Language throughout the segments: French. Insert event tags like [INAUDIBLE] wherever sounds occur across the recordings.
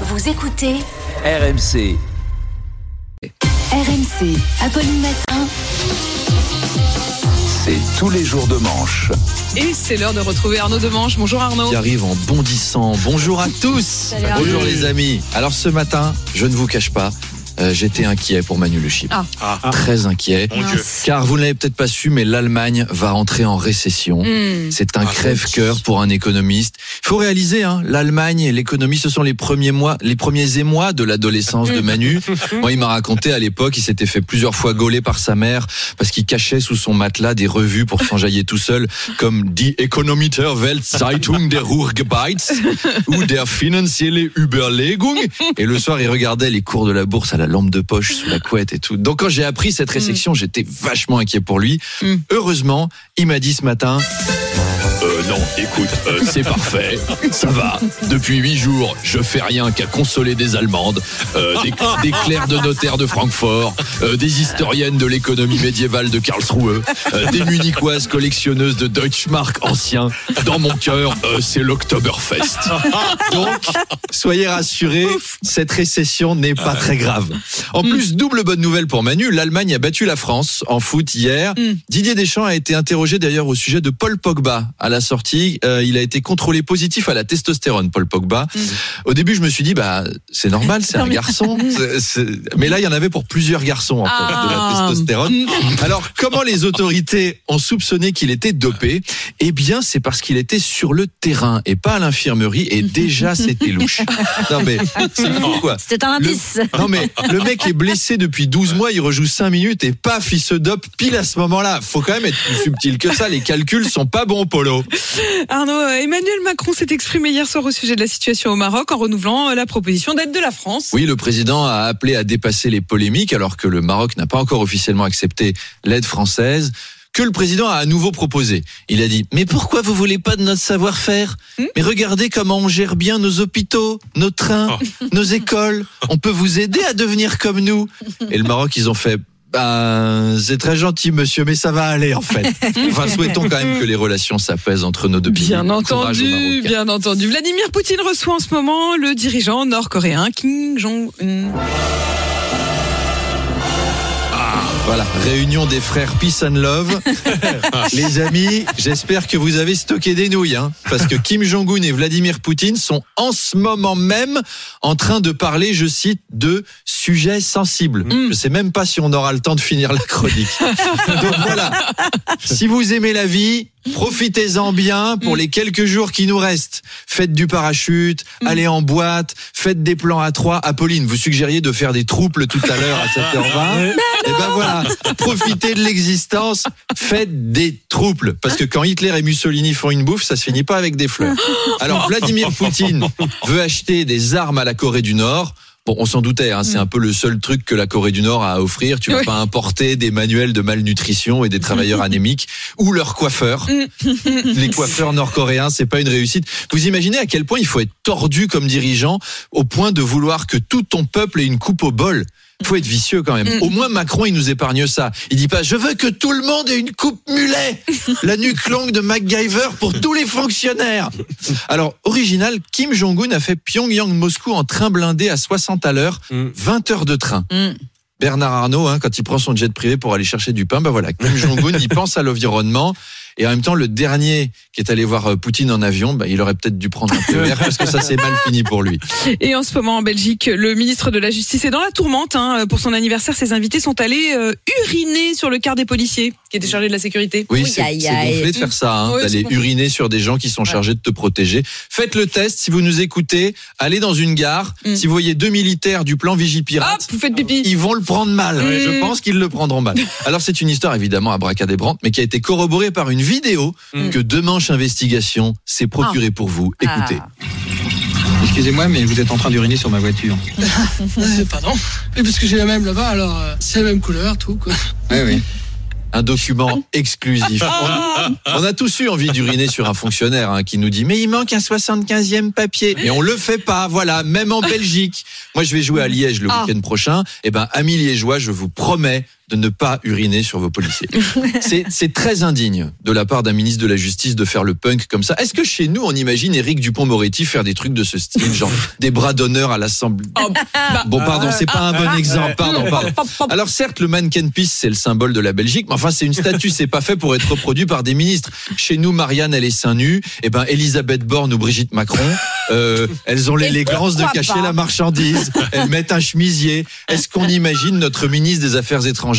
Vous écoutez RMC. RMC, Apolline Matin. C'est tous les jours de manche. Et c'est l'heure de retrouver Arnaud Demange. Bonjour Arnaud. qui arrive en bondissant. Bonjour à tous. Bonjour les amis. Alors ce matin, je ne vous cache pas, euh, j'étais inquiet pour Manu Le Chip. Ah. Très inquiet. Mince. Car vous ne l'avez peut-être pas su, mais l'Allemagne va entrer en récession. Hmm. C'est un crève-cœur pour un économiste. Il faut réaliser, hein, l'Allemagne et l'économie, ce sont les premiers mois, les premiers émois de l'adolescence de Manu. [LAUGHS] Moi, il m'a raconté à l'époque, il s'était fait plusieurs fois gauler par sa mère parce qu'il cachait sous son matelas des revues pour s'enjailler tout seul, comme Die Economiter Weltzeitung der Ruhrgebiets ou der Finanzielle Überlegung. Et le soir, il regardait les cours de la bourse à la lampe de poche sous la couette et tout. Donc, quand j'ai appris cette résection, j'étais vachement inquiet pour lui. Mm. Heureusement, il m'a dit ce matin, Euh, non, écoute, euh, c'est parfait, ça va. Depuis huit jours, je fais rien qu'à consoler des Allemandes, euh, des, des clercs de notaire de Francfort, des historiennes de l'économie médiévale de Karlsruhe, des munichoises collectionneuses de Deutschmark anciens. Dans mon cœur, c'est l'Oktoberfest. Donc, soyez rassurés, cette récession n'est pas très grave. En plus, double bonne nouvelle pour Manu, l'Allemagne a battu la France en foot hier. Mm. Didier Deschamps a été interrogé d'ailleurs au sujet de Paul Pogba à la sortie. Euh, il a été contrôlé positif à la testostérone, Paul Pogba. Au début, je me suis dit, bah, c'est normal, c'est [LAUGHS] un garçon. [LAUGHS] Mais là, il y en avait pour plusieurs garçons, en fait, de la Ah. testostérone. Alors, comment les autorités ont soupçonné qu'il était dopé? Eh bien, c'est parce qu'il était sur le terrain et pas à l'infirmerie, et déjà, [LAUGHS] c'était louche. Non, mais. C'était un Le- indice. Non, mais le mec est blessé depuis 12 mois, il rejoue 5 minutes et paf, il se dope pile à ce moment-là. Faut quand même être plus subtil que ça, les calculs sont pas bons, Polo. [LAUGHS] Arnaud, euh, Emmanuel Macron s'est exprimé hier soir au sujet de la situation au Maroc en renouvelant euh, la proposition d'aide de la France. Oui, le président a appelé à dépasser les polémiques alors que le Maroc n'a pas encore officiellement accepté l'aide française. Que le président a à nouveau proposé. Il a dit Mais pourquoi vous voulez pas de notre savoir-faire Hmm Mais regardez comment on gère bien nos hôpitaux, nos trains, nos écoles. On peut vous aider à devenir comme nous. Et le Maroc, ils ont fait ben, c'est très gentil, monsieur, mais ça va aller, en fait. [LAUGHS] Enfin, souhaitons quand même que les relations s'apaisent entre nos deux pays. Bien entendu, bien entendu. Vladimir Poutine reçoit en ce moment le dirigeant nord-coréen Kim Jong-un. Voilà, réunion des frères Peace and Love. [LAUGHS] Les amis, j'espère que vous avez stocké des nouilles, hein, parce que Kim Jong-un et Vladimir Poutine sont en ce moment même en train de parler, je cite, de sujets sensibles. Mm. Je sais même pas si on aura le temps de finir la chronique. [LAUGHS] Donc voilà, si vous aimez la vie, profitez-en bien pour les quelques jours qui nous restent. Faites du parachute, allez en boîte, faites des plans à trois. Apolline, vous suggériez de faire des trouples tout à l'heure à 7h20. [LAUGHS] Et ben voilà, profitez de l'existence, faites des trouples. Parce que quand Hitler et Mussolini font une bouffe, ça se finit pas avec des fleurs. [LAUGHS] Alors Vladimir Poutine veut acheter des armes à la Corée du Nord. Bon, on s'en doutait, hein, c'est un peu le seul truc que la Corée du Nord a à offrir. Tu vas Oui. pas importer des manuels de malnutrition et des travailleurs anémiques ou leurs coiffeurs. Les coiffeurs nord-coréens, c'est pas une réussite. Vous imaginez à quel point il faut être tordu comme dirigeant au point de vouloir que tout ton peuple ait une coupe au bol. Il faut être vicieux quand même. Au moins Macron, il nous épargne ça. Il dit pas je veux que tout le monde ait une coupe mulet, [LAUGHS] la nuque longue de MacGyver pour tous les fonctionnaires. Alors original, Kim Jong-un a fait Pyongyang-Moscou en train blindé à 60 à l'heure, 20 heures de train. Mm. Bernard Arnault, hein, quand il prend son jet privé pour aller chercher du pain, bah voilà, Kim Jong-un, il pense à l'environnement. Et en même temps, le dernier qui est allé voir euh, Poutine en avion, bah, il aurait peut-être dû prendre un peu d'air parce que ça s'est mal fini pour lui. Et en ce moment en Belgique, le ministre de la Justice est dans la tourmente. hein. Pour son anniversaire, ses invités sont allés euh, uriner sur le quart des policiers qui étaient chargés de la sécurité. Oui, Oui, c'est gonflé de faire ça, hein, Oui, d'aller uriner sur des gens qui sont chargés de te protéger. Faites le test si vous nous écoutez. Allez dans une gare. Mm. Si vous voyez deux militaires du plan Hop, Vigipirate, vous faites pipi. ils vont le prendre mal. Mm. Je pense qu'ils le prendront mal. Alors c'est une histoire évidemment abracadabrante, mais qui a été corroborée par une vidéo Mm. que Demanche Investigation s'est procurée pour vous. Écoutez. Ah. Excusez-moi, mais vous êtes en train d'uriner sur ma voiture. [LAUGHS] Euh, pardon Oui, parce que j'ai la même là-bas, alors euh, c'est la même couleur, tout quoi. Oui, oui. un document exclusif. On, on a tous eu envie d'uriner sur un fonctionnaire hein, qui nous dit mais il manque un 75e papier. Et on le fait pas, voilà, même en Belgique. Moi je vais jouer à Liège le Ah. week-end prochain. Et ben amis liégeois, je vous promets, de ne pas uriner sur vos policiers. [LAUGHS] C'est- très indigne de la part d'un ministre de la Justice de faire le punk comme ça. Est-ce que chez nous, on imagine Éric Dupont-Moretti faire des trucs de ce style, genre des bras d'honneur à l'Assemblée? Oh, bah, Bon, pardon, c'est pas un bon exemple. Pardon, pardon. Alors certes, le mannequin peace, c'est le symbole de la Belgique, mais enfin, c'est une statue, c'est pas fait pour être reproduit par des ministres. Chez nous, Marianne, elle est seins nus. Eh ben, Elisabeth Borne ou Brigitte Macron, euh, elles ont l'élégance de cacher pas la marchandise. Elles mettent un chemisier. Est-ce qu'on imagine notre ministre des Affaires étrangères,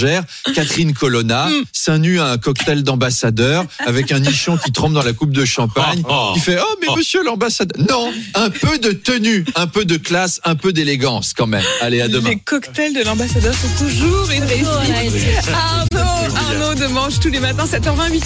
Catherine Colonna, seins nus à un cocktail d'ambassadeur, avec un nichon qui trempe dans la coupe de champagne, qui fait Oh, mais monsieur l'ambassadeur. Non, un peu de tenue, un peu de classe, un peu d'élégance quand même. Allez, à demain. les cocktails de l'ambassadeur sont toujours une réussite. Arnaud, Arnaud de Manche tous les matins, 7h20, 8h.